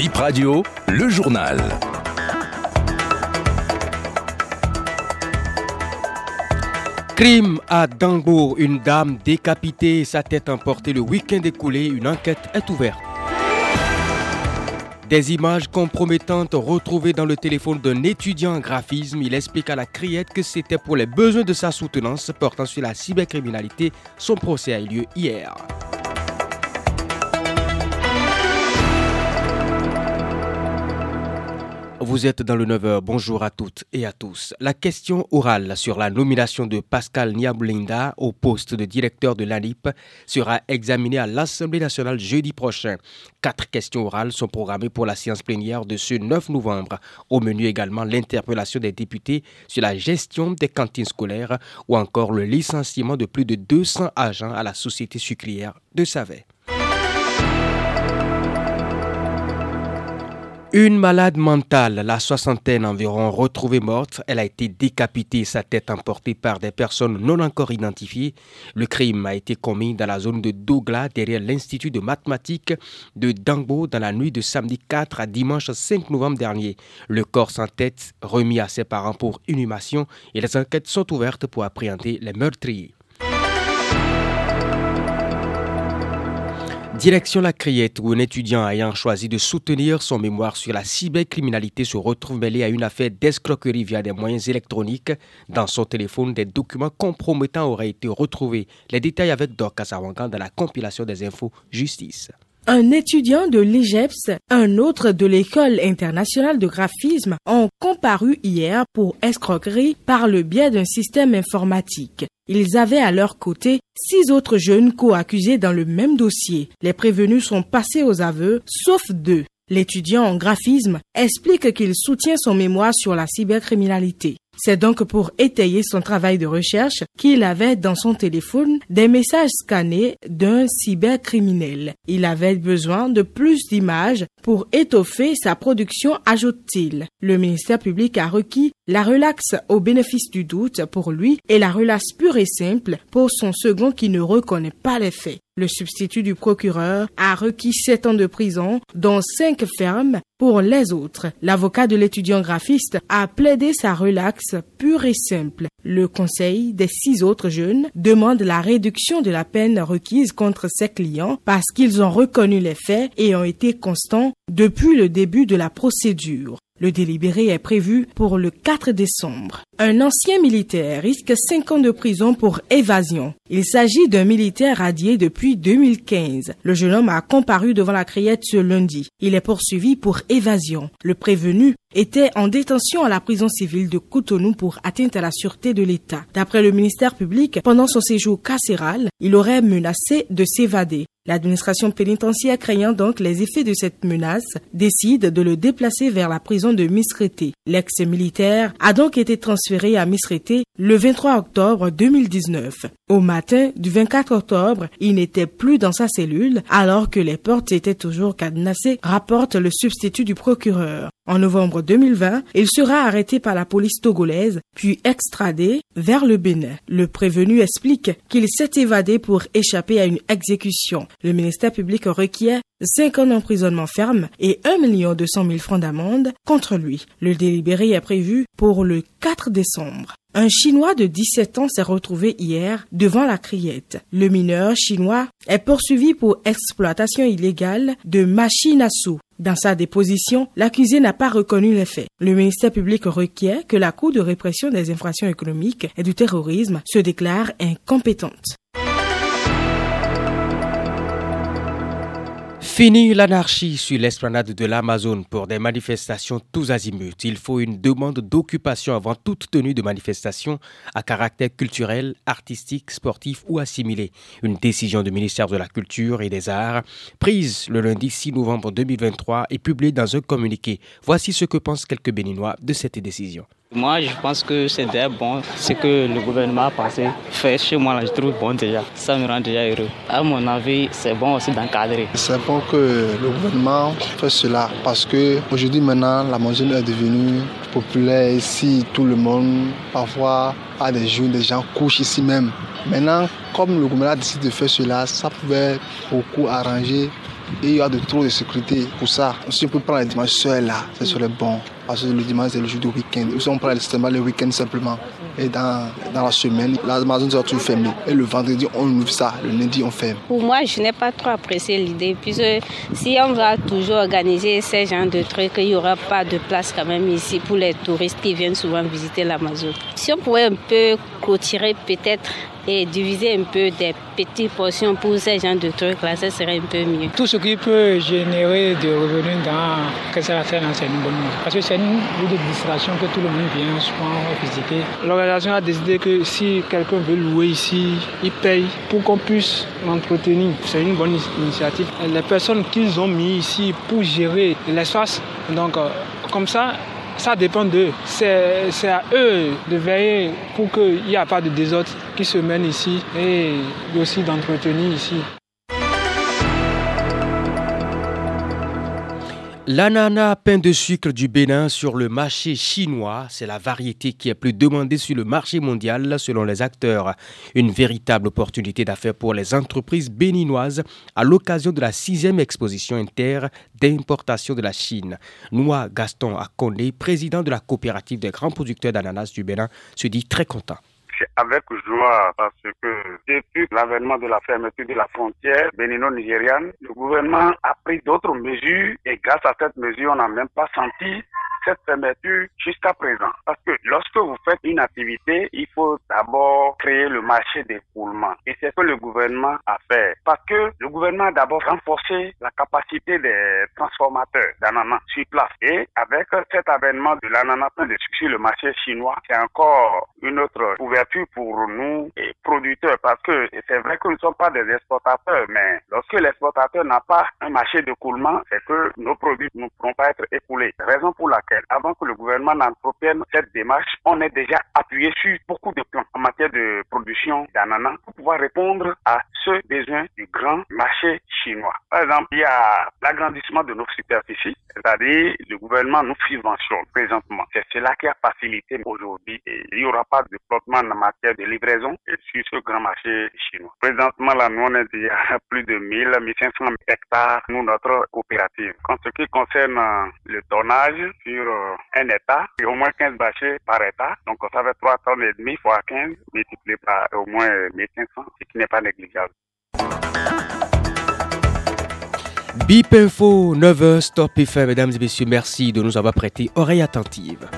Bip Radio, le journal. Crime à Dango, une dame décapitée, sa tête emportée le week-end écoulé, une enquête est ouverte. Des images compromettantes retrouvées dans le téléphone d'un étudiant en graphisme. Il explique à la criette que c'était pour les besoins de sa soutenance portant sur la cybercriminalité. Son procès a eu lieu hier. Vous êtes dans le 9h. Bonjour à toutes et à tous. La question orale sur la nomination de Pascal Niablinda au poste de directeur de l'ANIP sera examinée à l'Assemblée nationale jeudi prochain. Quatre questions orales sont programmées pour la séance plénière de ce 9 novembre. Au menu également l'interpellation des députés sur la gestion des cantines scolaires ou encore le licenciement de plus de 200 agents à la société sucrière de Savet. Une malade mentale, la soixantaine environ, retrouvée morte. Elle a été décapitée, sa tête emportée par des personnes non encore identifiées. Le crime a été commis dans la zone de Douglas, derrière l'Institut de mathématiques de Dangbo, dans la nuit de samedi 4 à dimanche 5 novembre dernier. Le corps sans tête, remis à ses parents pour inhumation, et les enquêtes sont ouvertes pour appréhender les meurtriers. Direction la Criette, où un étudiant ayant choisi de soutenir son mémoire sur la cybercriminalité se retrouve mêlé à une affaire d'escroquerie via des moyens électroniques. Dans son téléphone, des documents compromettants auraient été retrouvés. Les détails avec Doc Kassawangan dans la compilation des infos Justice. Un étudiant de l'IGEPS, un autre de l'École internationale de graphisme ont comparu hier pour escroquerie par le biais d'un système informatique. Ils avaient à leur côté six autres jeunes co-accusés dans le même dossier. Les prévenus sont passés aux aveux, sauf deux. L'étudiant en graphisme explique qu'il soutient son mémoire sur la cybercriminalité. C'est donc pour étayer son travail de recherche qu'il avait dans son téléphone des messages scannés d'un cybercriminel. Il avait besoin de plus d'images pour étoffer sa production, ajoute-t-il. Le ministère public a requis la relaxe au bénéfice du doute pour lui et la relaxe pure et simple pour son second qui ne reconnaît pas les faits. Le substitut du procureur a requis sept ans de prison, dont cinq fermes pour les autres. L'avocat de l'étudiant graphiste a plaidé sa relaxe pure et simple. Le conseil des six autres jeunes demande la réduction de la peine requise contre ses clients parce qu'ils ont reconnu les faits et ont été constants depuis le début de la procédure. Le délibéré est prévu pour le 4 décembre. Un ancien militaire risque 5 ans de prison pour évasion. Il s'agit d'un militaire radié depuis 2015. Le jeune homme a comparu devant la criette ce lundi. Il est poursuivi pour évasion. Le prévenu était en détention à la prison civile de Cotonou pour atteinte à la sûreté de l'État. D'après le ministère public, pendant son séjour carcéral, il aurait menacé de s'évader. L'administration pénitentiaire craignant donc les effets de cette menace décide de le déplacer vers la prison de Misrété. L'ex-militaire a donc été transféré à Misrété le 23 octobre 2019. Au matin du 24 octobre, il n'était plus dans sa cellule alors que les portes étaient toujours cadenassées, rapporte le substitut du procureur. En novembre 2020, il sera arrêté par la police togolaise, puis extradé vers le Bénin. Le prévenu explique qu'il s'est évadé pour échapper à une exécution. Le ministère public requiert 5 ans d'emprisonnement ferme et 1 200 000 francs d'amende contre lui. Le délibéré est prévu pour le 4 décembre. Un Chinois de 17 ans s'est retrouvé hier devant la criette. Le mineur chinois est poursuivi pour exploitation illégale de machines à sous. Dans sa déposition, l'accusé n'a pas reconnu les faits. Le ministère public requiert que la Cour de répression des infractions économiques et du terrorisme se déclare incompétente. Fini l'anarchie sur l'esplanade de l'Amazone pour des manifestations tous azimuts. Il faut une demande d'occupation avant toute tenue de manifestation à caractère culturel, artistique, sportif ou assimilé. Une décision du ministère de la Culture et des Arts prise le lundi 6 novembre 2023 et publiée dans un communiqué. Voici ce que pensent quelques Béninois de cette décision. Moi, je pense que c'est déjà bon. Ce que le gouvernement a pensé faire chez moi, je trouve bon déjà. Ça me rend déjà heureux. À mon avis, c'est bon aussi d'encadrer. C'est bon que le gouvernement fasse cela parce que aujourd'hui, maintenant, la montagne est devenue populaire ici. Tout le monde, parfois, a des jours, des gens couchent ici même. Maintenant, comme le gouvernement décide de faire cela, ça pouvait beaucoup arranger Et il y a de trop de sécurité pour ça. Si on peut prendre les seuls là, ce serait bon. Le dimanche, c'est le jour du week-end. Si on prend le le week-end simplement. Et dans, dans la semaine, la maison sera toujours fermée. Et le vendredi, on ouvre ça. Le lundi, on ferme. Pour moi, je n'ai pas trop apprécié l'idée. Puisque si on va toujours organiser ces genres de trucs, il n'y aura pas de place quand même ici pour les touristes qui viennent souvent visiter l'Amazon. Si on pouvait un peu clôturer peut-être et diviser un peu des petites portions pour ces gens de trucs là, ça serait un peu mieux. Tout ce qui peut générer des revenus dans que ça c'est une bonne chose. Parce que c'est une de distraction que tout le monde vient souvent visiter. L'organisation a décidé que si quelqu'un veut louer ici, il paye pour qu'on puisse l'entretenir. C'est une bonne initiative. Les personnes qu'ils ont mis ici pour gérer l'espace, donc euh, comme ça, ça dépend d'eux. C'est à eux de veiller pour qu'il n'y ait pas de désordre qui se mène ici et aussi d'entretenir ici. L'ananas pain de sucre du Bénin sur le marché chinois, c'est la variété qui est plus demandée sur le marché mondial selon les acteurs. Une véritable opportunité d'affaires pour les entreprises béninoises à l'occasion de la sixième exposition inter d'importation de la Chine. Noah Gaston Akondé, président de la coopérative des grands producteurs d'ananas du Bénin, se dit très content avec joie parce que depuis l'avènement de la fermeture de la frontière bénino-nigériane, le gouvernement a pris d'autres mesures et grâce à cette mesure, on n'a même pas senti cette fermeture jusqu'à présent. Parce que lorsque vous faites une activité, il faut d'abord créer le marché d'écoulement. Et c'est ce que le gouvernement a fait. Parce que le gouvernement a d'abord renforcé la capacité des transformateurs d'ananas sur place. Et avec cet avènement de l'ananas sur le marché chinois, c'est encore une autre ouverture pour nous et producteurs. Parce que c'est vrai que nous ne sommes pas des exportateurs, mais lorsque l'exportateur n'a pas un marché d'écoulement, c'est que nos produits ne pourront pas être écoulés. Raison pour laquelle avant que le gouvernement n'entreprenne cette démarche, on est déjà appuyé sur beaucoup de plans en matière de production d'ananas pour pouvoir répondre à ce besoin du grand marché Par exemple, il y a l'agrandissement de nos superficies, c'est-à-dire le gouvernement nous subventionne présentement. C'est cela qui a facilité aujourd'hui et il n'y aura pas de flottement en matière de livraison sur ce grand marché chinois. Présentement, là, nous, on est déjà plus de 1000, 1500 hectares, nous, notre coopérative. En ce qui concerne le tonnage sur euh, un État, et au moins 15 bâchés par État. Donc ça fait 3 tonnes et demi fois 15 multiplié par au moins 1500, ce qui n'est pas négligeable. BIP Info 9h, Stop FM, mesdames et messieurs, merci de nous avoir prêté oreille attentive.